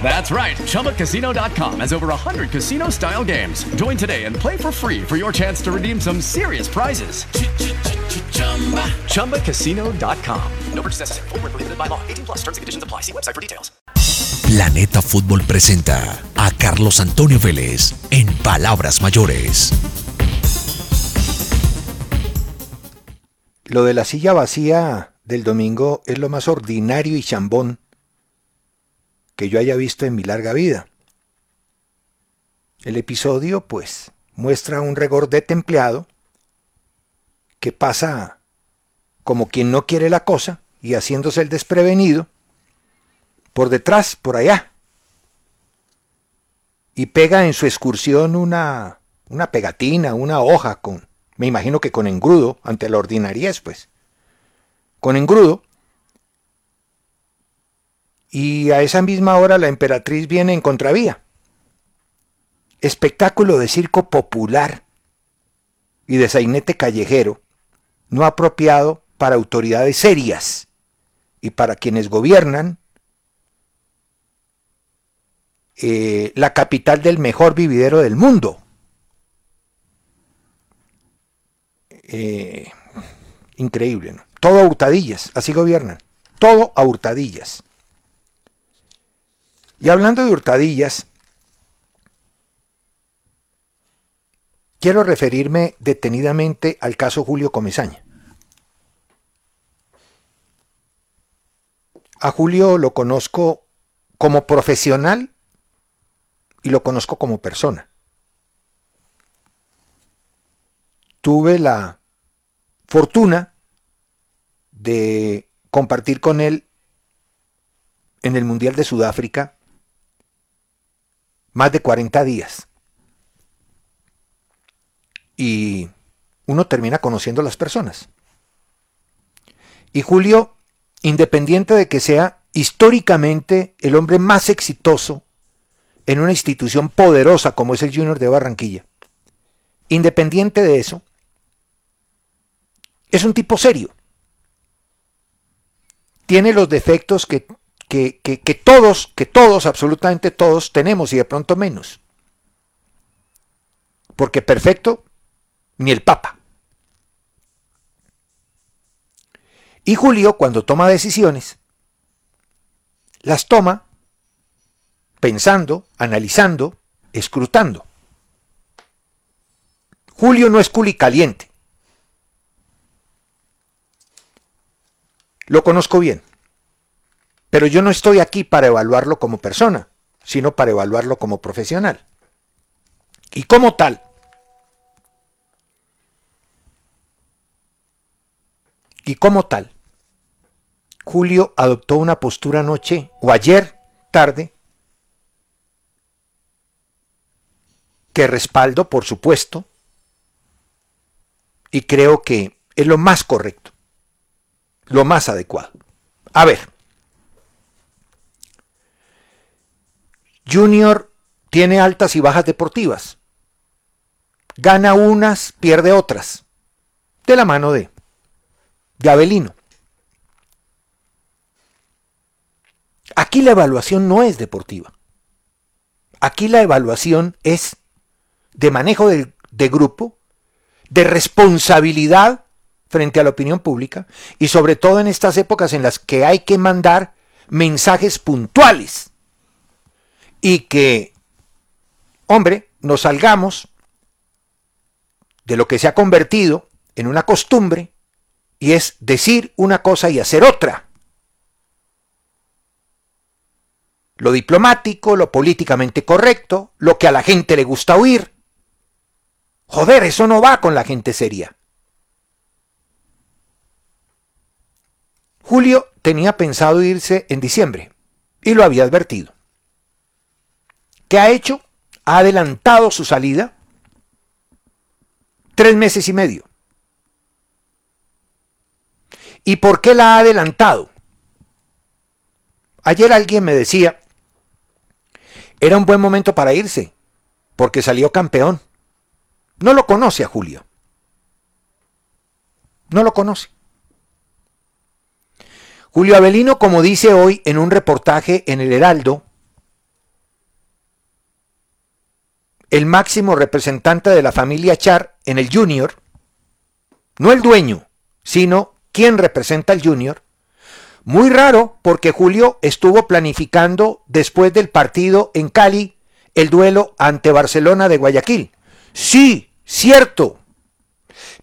That's right. ChumbaCasino.com has over 100 casino style games. Join today and play for free for your chance to redeem some serious prizes. ChumbaCasino.com. No purchase necessary. Full prohibited by law. 18 plus terms and conditions apply. See website for details. Planeta Fútbol presenta a Carlos Antonio Vélez en Palabras Mayores. Lo de la silla vacía del domingo es lo más ordinario y chambón que yo haya visto en mi larga vida. El episodio, pues, muestra un regordete empleado que pasa como quien no quiere la cosa y haciéndose el desprevenido, por detrás, por allá, y pega en su excursión una, una pegatina, una hoja con, me imagino que con engrudo, ante la ordinariez, pues, con engrudo, y a esa misma hora la emperatriz viene en contravía. Espectáculo de circo popular y de sainete callejero, no apropiado para autoridades serias y para quienes gobiernan eh, la capital del mejor vividero del mundo. Eh, increíble, ¿no? Todo a hurtadillas, así gobiernan. Todo a hurtadillas. Y hablando de hurtadillas, quiero referirme detenidamente al caso Julio Comesaña. A Julio lo conozco como profesional y lo conozco como persona. Tuve la fortuna de compartir con él en el Mundial de Sudáfrica más de 40 días. Y uno termina conociendo a las personas. Y Julio, independiente de que sea históricamente el hombre más exitoso en una institución poderosa como es el Junior de Barranquilla, independiente de eso, es un tipo serio. Tiene los defectos que que, todos, que todos, absolutamente todos tenemos y de pronto menos. Porque perfecto, ni el Papa. Y Julio, cuando toma decisiones, las toma pensando, analizando, escrutando. Julio no es culi caliente. Lo conozco bien. Pero yo no estoy aquí para evaluarlo como persona, sino para evaluarlo como profesional. Y como tal, y como tal, Julio adoptó una postura anoche o ayer tarde que respaldo, por supuesto, y creo que es lo más correcto, lo más adecuado. A ver, Junior tiene altas y bajas deportivas. Gana unas, pierde otras. De la mano de, de Avelino. Aquí la evaluación no es deportiva. Aquí la evaluación es de manejo de, de grupo, de responsabilidad frente a la opinión pública y sobre todo en estas épocas en las que hay que mandar mensajes puntuales y que, hombre, nos salgamos de lo que se ha convertido en una costumbre y es decir una cosa y hacer otra. Lo diplomático, lo políticamente correcto, lo que a la gente le gusta oír. Joder, eso no va con la gente seria. Julio tenía pensado irse en diciembre y lo había advertido. ¿Qué ha hecho? Ha adelantado su salida tres meses y medio. ¿Y por qué la ha adelantado? Ayer alguien me decía, era un buen momento para irse, porque salió campeón. No lo conoce a Julio. No lo conoce. Julio Avelino, como dice hoy en un reportaje en el Heraldo, el máximo representante de la familia Char en el Junior, no el dueño, sino quien representa al Junior, muy raro porque Julio estuvo planificando después del partido en Cali el duelo ante Barcelona de Guayaquil. Sí, cierto.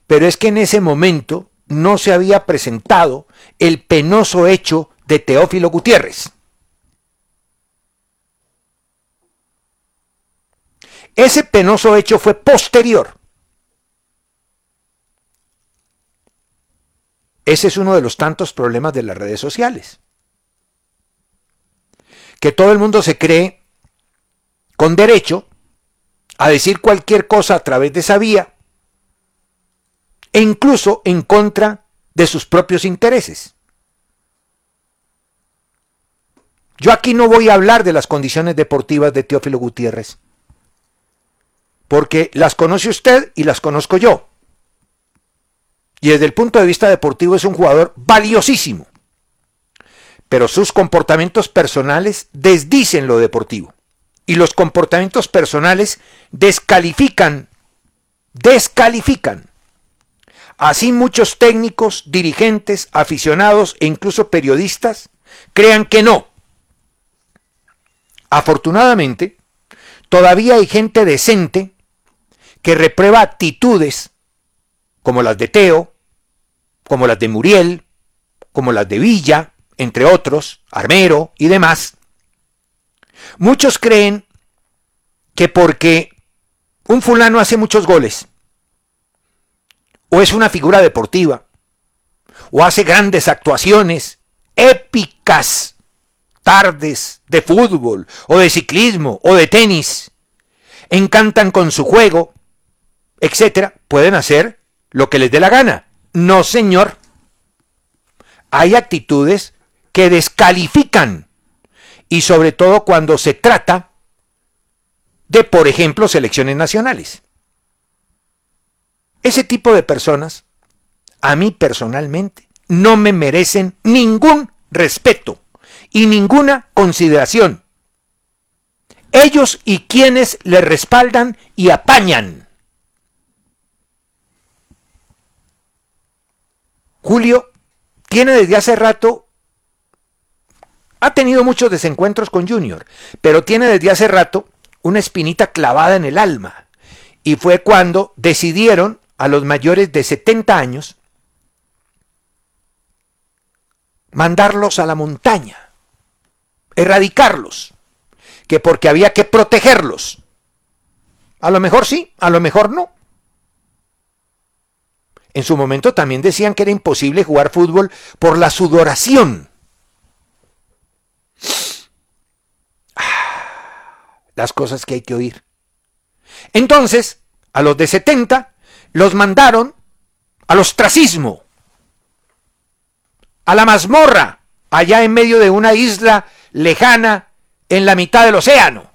Pero es que en ese momento no se había presentado el penoso hecho de Teófilo Gutiérrez. Ese penoso hecho fue posterior. Ese es uno de los tantos problemas de las redes sociales. Que todo el mundo se cree con derecho a decir cualquier cosa a través de esa vía e incluso en contra de sus propios intereses. Yo aquí no voy a hablar de las condiciones deportivas de Teófilo Gutiérrez, porque las conoce usted y las conozco yo. Y desde el punto de vista deportivo es un jugador valiosísimo. Pero sus comportamientos personales desdicen lo deportivo. Y los comportamientos personales descalifican, descalifican Así muchos técnicos, dirigentes, aficionados e incluso periodistas crean que no. Afortunadamente, todavía hay gente decente que reprueba actitudes como las de Teo, como las de Muriel, como las de Villa, entre otros, Armero y demás. Muchos creen que porque un fulano hace muchos goles, o es una figura deportiva, o hace grandes actuaciones épicas, tardes de fútbol, o de ciclismo, o de tenis, encantan con su juego, etcétera, pueden hacer lo que les dé la gana. No, señor. Hay actitudes que descalifican, y sobre todo cuando se trata de, por ejemplo, selecciones nacionales. Ese tipo de personas, a mí personalmente, no me merecen ningún respeto y ninguna consideración. Ellos y quienes le respaldan y apañan. Julio tiene desde hace rato, ha tenido muchos desencuentros con Junior, pero tiene desde hace rato una espinita clavada en el alma. Y fue cuando decidieron a los mayores de 70 años, mandarlos a la montaña, erradicarlos, que porque había que protegerlos. A lo mejor sí, a lo mejor no. En su momento también decían que era imposible jugar fútbol por la sudoración. Ah, las cosas que hay que oír. Entonces, a los de 70 los mandaron al ostracismo, a la mazmorra, allá en medio de una isla lejana en la mitad del océano.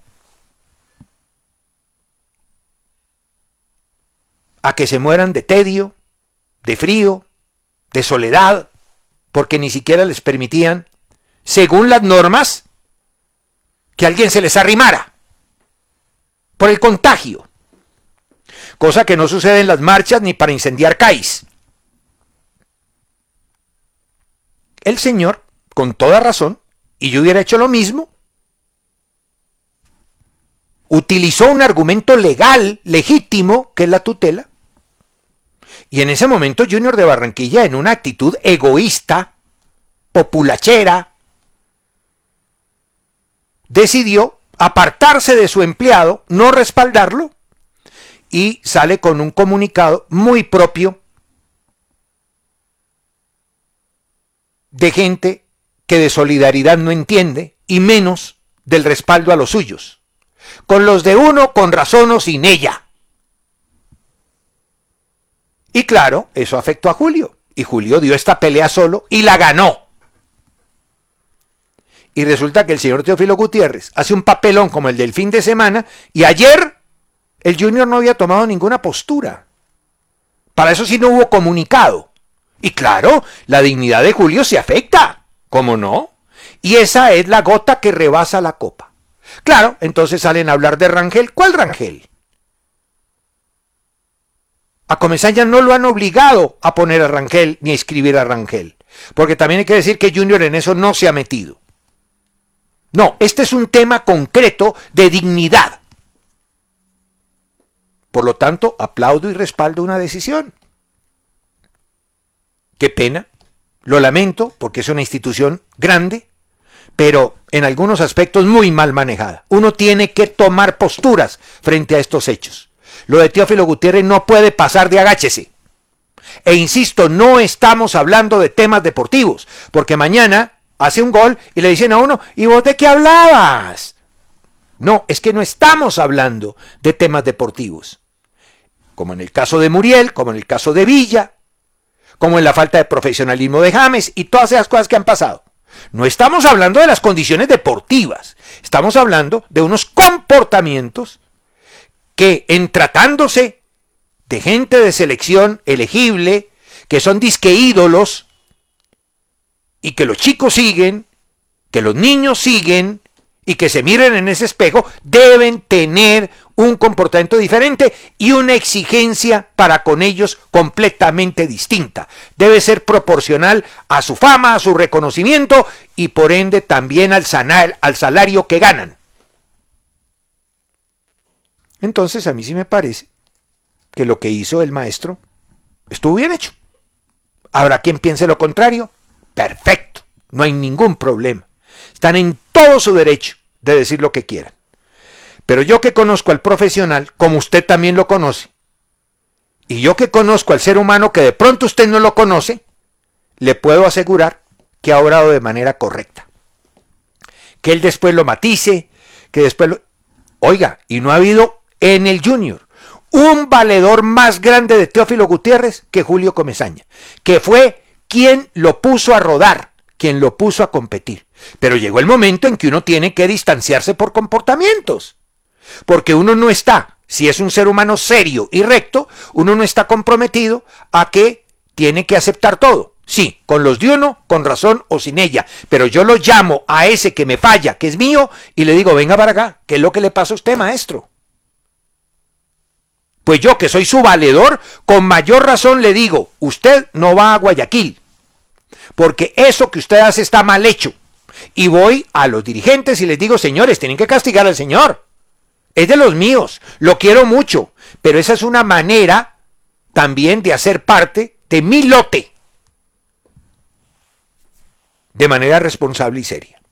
A que se mueran de tedio, de frío, de soledad, porque ni siquiera les permitían, según las normas, que alguien se les arrimara por el contagio cosa que no sucede en las marchas ni para incendiar CAIS. El señor, con toda razón, y yo hubiera hecho lo mismo, utilizó un argumento legal, legítimo, que es la tutela, Y en ese momento Junior de Barranquilla, en una actitud egoísta, populachera, decidió apartarse de su empleado, no respaldarlo, y sale con un comunicado muy propio de gente que de solidaridad no entiende y menos del respaldo a los suyos. Con los de uno, con razón o sin ella. Y claro, eso afectó a Julio. Y Julio dio esta pelea solo y la ganó. Y resulta que el señor Teófilo Gutiérrez hace un papelón como el del fin de semana y ayer el Junior no había tomado ninguna postura. Para eso sí no hubo comunicado. Y claro, la dignidad de Julio se afecta. ¿Cómo no? Y esa es la gota que rebasa la copa. Claro, entonces salen a hablar de Rangel. ¿Cuál Rangel? A Comesaña no lo han obligado a poner a Rangel ni a escribir a Rangel. Porque también hay que decir que Junior en eso no se ha metido. No, este es un tema concreto de dignidad. Por lo tanto, aplaudo y respaldo una decisión. Qué pena, lo lamento porque es una institución grande, pero en algunos aspectos muy mal manejada. Uno tiene que tomar posturas frente a estos hechos. Lo de Teófilo Gutiérrez no puede pasar de agáchese. E insisto, no estamos hablando de temas deportivos, porque mañana hace un gol y le dicen a uno, ¿y vos de qué hablabas? No, es que no estamos hablando de temas deportivos. Como en el caso de Muriel, como en el caso de Villa, como en la falta de profesionalismo de James y todas esas cosas que han pasado. No estamos hablando de las condiciones deportivas, estamos hablando de unos comportamientos que en tratándose de gente de selección elegible, que son disque ídolos, y que los chicos siguen, que los niños siguen, y que se miren en ese espejo, deben tener un comportamiento diferente y una exigencia para con ellos completamente distinta. Debe ser proporcional a su fama, a su reconocimiento y por ende también al, al salario que ganan. Entonces a mí sí me parece que lo que hizo el maestro estuvo bien hecho. Habrá quien piense lo contrario. Perfecto, no hay ningún problema. Están en todo su derecho de decir lo que quieran. Pero yo que conozco al profesional, como usted también lo conoce, y yo que conozco al ser humano que de pronto usted no lo conoce, le puedo asegurar que ha obrado de manera correcta. Que él después lo matice, que después lo... Oiga, y no ha habido en el Junior un valedor más grande de Teófilo Gutiérrez que Julio Comesaña, que fue quien lo puso a rodar, quien lo puso a competir. Pero llegó el momento en que uno tiene que distanciarse por comportamientos. Porque uno no está, si es un ser humano serio y recto, uno no está comprometido a que tiene que aceptar todo. Sí, con los de uno, con razón o sin ella. Pero yo lo llamo a ese que me falla, que es mío, y le digo, venga para acá, ¿qué es lo que le pasa a usted, maestro? Pues yo, que soy su valedor, con mayor razón le digo, usted no va a Guayaquil, porque eso que usted hace está mal hecho. Y voy a los dirigentes y les digo, señores, tienen que castigar al señor. Es de los míos, lo quiero mucho, pero esa es una manera también de hacer parte de mi lote. De manera responsable y seria.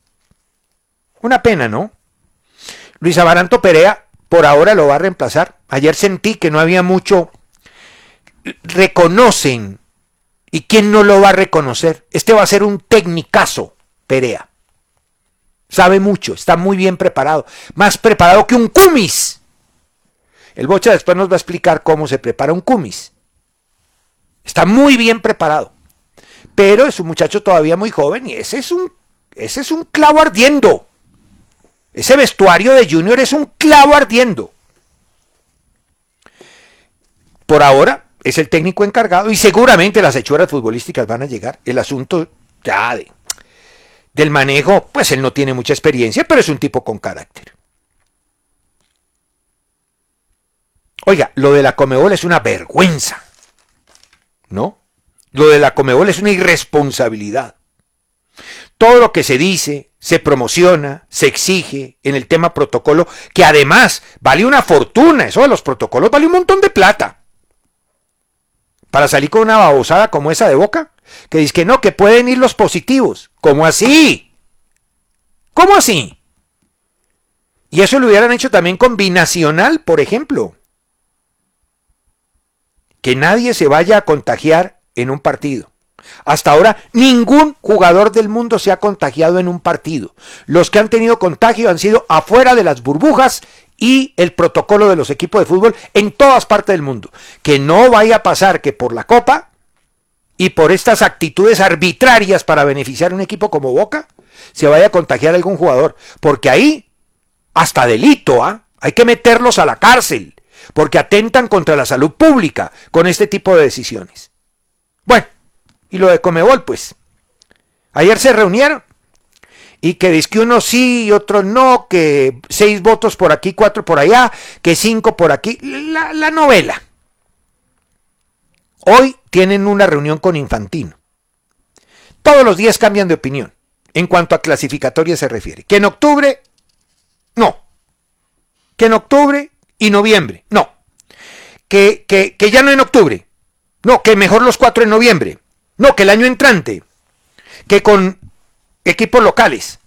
Una pena, ¿no? Luis Amaranto Perea por ahora lo va a reemplazar. Ayer sentí que no había mucho. Reconocen. ¿Y quién no lo va a reconocer? Este va a ser un tecnicazo, Perea. Sabe mucho, está muy bien preparado. Más preparado que un cumis. El Bocha después nos va a explicar cómo se prepara un cumis. Está muy bien preparado. Pero es un muchacho todavía muy joven y ese es un, ese es un clavo ardiendo. Ese vestuario de Junior es un clavo ardiendo. Por ahora es el técnico encargado y seguramente las hechuras futbolísticas van a llegar. El asunto ya de del manejo, pues él no tiene mucha experiencia, pero es un tipo con carácter. Oiga, lo de la Comebol es una vergüenza, ¿no? Lo de la Comebol es una irresponsabilidad. Todo lo que se dice, se promociona, se exige en el tema protocolo, que además vale una fortuna, eso de los protocolos vale un montón de plata para salir con una babosada como esa de boca? Que dice que no, que pueden ir los positivos. ¿Cómo así? ¿Cómo así? Y eso lo hubieran hecho también con Binacional, por ejemplo. Que nadie se vaya a contagiar en un partido. Hasta ahora ningún jugador del mundo se ha contagiado en un partido. Los que han tenido contagio han sido afuera de las burbujas y el protocolo de los equipos de fútbol en todas partes del mundo. Que no vaya a pasar que por la Copa y por estas actitudes arbitrarias para beneficiar a un equipo como Boca, se vaya a contagiar algún jugador. Porque ahí, hasta delito, ¿ah? hay que meterlos a la cárcel, porque atentan contra la salud pública con este tipo de decisiones. Bueno, y lo de Comebol, pues. Ayer se reunieron y que dice que uno sí y otro no, que seis votos por aquí, cuatro por allá, que cinco por aquí. La, la novela. Hoy tienen una reunión con Infantino. Todos los días cambian de opinión en cuanto a clasificatoria se refiere. Que en octubre, no. Que en octubre y noviembre, no. Que, que, que ya no en octubre. No, que mejor los cuatro en noviembre. No, que el año entrante, que con equipos locales.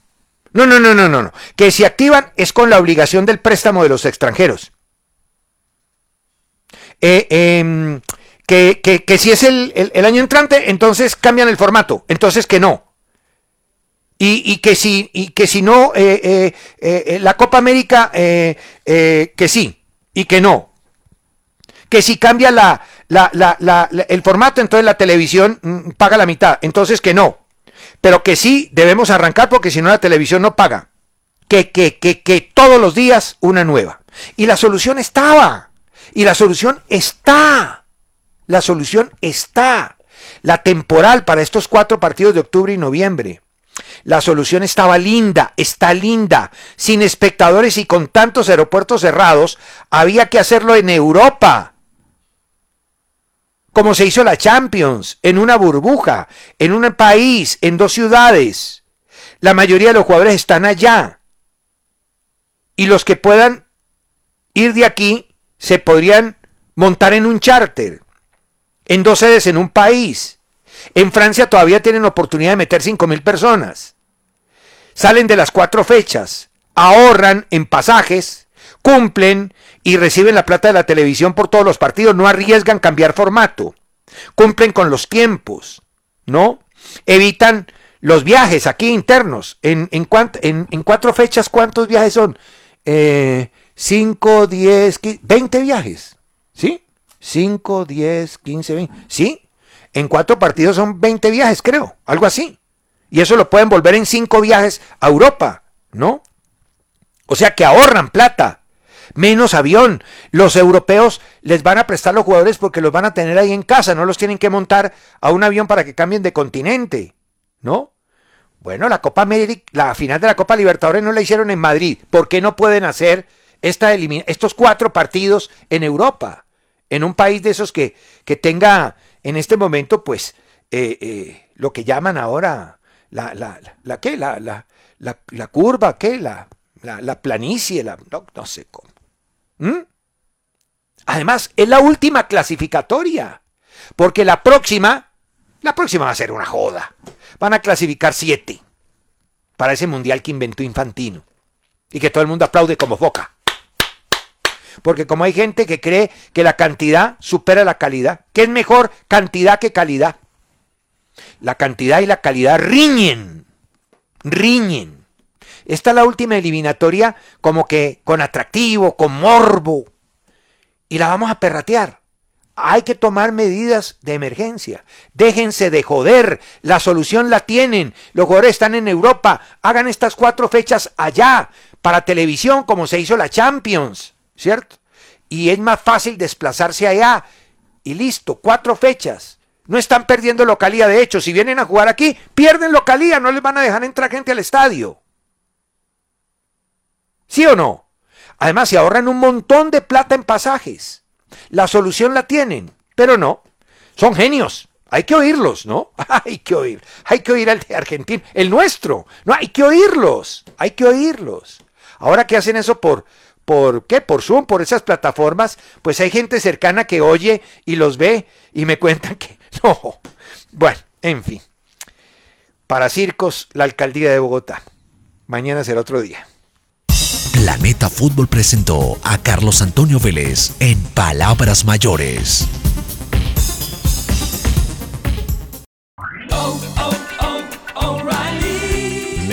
No, no, no, no, no, no. Que si activan es con la obligación del préstamo de los extranjeros. Eh, em, que, que, que, si es el, el, año entrante, entonces cambian el formato. Entonces que no. Y, y que, si, y que si no, eh, eh, la Copa América, que sí. Y que no. Que si cambia la, la, la, la, el formato, entonces la televisión mm, paga la mitad. Entonces que no. Pero que sí debemos arrancar porque si no la televisión no paga. Que, que, que, que todos los días una nueva. Y la solución estaba. Y la solución está. La solución está. La temporal para estos cuatro partidos de octubre y noviembre. La solución estaba linda, está linda. Sin espectadores y con tantos aeropuertos cerrados, había que hacerlo en Europa como se hizo la Champions, en una burbuja, en un país, en dos ciudades. La mayoría de los jugadores están allá. Y los que puedan ir de aquí se podrían montar en un charter, en dos sedes en un país. En Francia todavía tienen oportunidad de meter 5.000 personas. Salen de las cuatro fechas, ahorran en pasajes, cumplen y reciben la plata de la televisión por todos los partidos, no arriesgan cambiar formato, cumplen con los tiempos, ¿no? Evitan los viajes aquí internos. En, en, en, en cuatro fechas, ¿cuántos viajes son? Eh, 5, 10, 20 viajes, ¿sí? 5, 10, 15, 20, ¿sí? En cuatro partidos son 20 viajes, creo, algo así. Y eso lo pueden volver en cinco viajes a Europa, ¿no? O sea que ahorran plata menos avión. Los europeos les van a prestar los jugadores porque los van a tener ahí en casa, no los tienen que montar a un avión para que cambien de continente, ¿no? Bueno, la Copa América, la final de la Copa Libertadores no la hicieron en Madrid. ¿Por qué no pueden hacer esta estos cuatro partidos en Europa? En un país de esos que, que tenga en este momento, pues, eh, eh, lo que llaman ahora la, la, la, la ¿qué? La, la, la, curva, ¿qué? La, la, la planicie, la, no, no sé cómo. ¿Mm? Además, es la última clasificatoria. Porque la próxima, la próxima va a ser una joda. Van a clasificar siete para ese mundial que inventó Infantino. Y que todo el mundo aplaude como boca. Porque como hay gente que cree que la cantidad supera la calidad, que es mejor cantidad que calidad. La cantidad y la calidad riñen. Riñen. Esta es la última eliminatoria como que con atractivo, con morbo. Y la vamos a perratear. Hay que tomar medidas de emergencia. Déjense de joder. La solución la tienen. Los jugadores están en Europa. Hagan estas cuatro fechas allá. Para televisión, como se hizo la Champions. ¿Cierto? Y es más fácil desplazarse allá. Y listo, cuatro fechas. No están perdiendo localía. De hecho, si vienen a jugar aquí, pierden localía. No les van a dejar entrar gente al estadio. ¿Sí o no? Además, se ahorran un montón de plata en pasajes. La solución la tienen, pero no. Son genios. Hay que oírlos, ¿no? Hay que oír. Hay que oír al de Argentina, el nuestro. No, hay que oírlos. Hay que oírlos. Ahora que hacen eso por, por qué, por Zoom, por esas plataformas, pues hay gente cercana que oye y los ve y me cuentan que no. Bueno, en fin. Para circos, la alcaldía de Bogotá. Mañana será otro día. Planeta Fútbol presentó a Carlos Antonio Vélez en Palabras Mayores.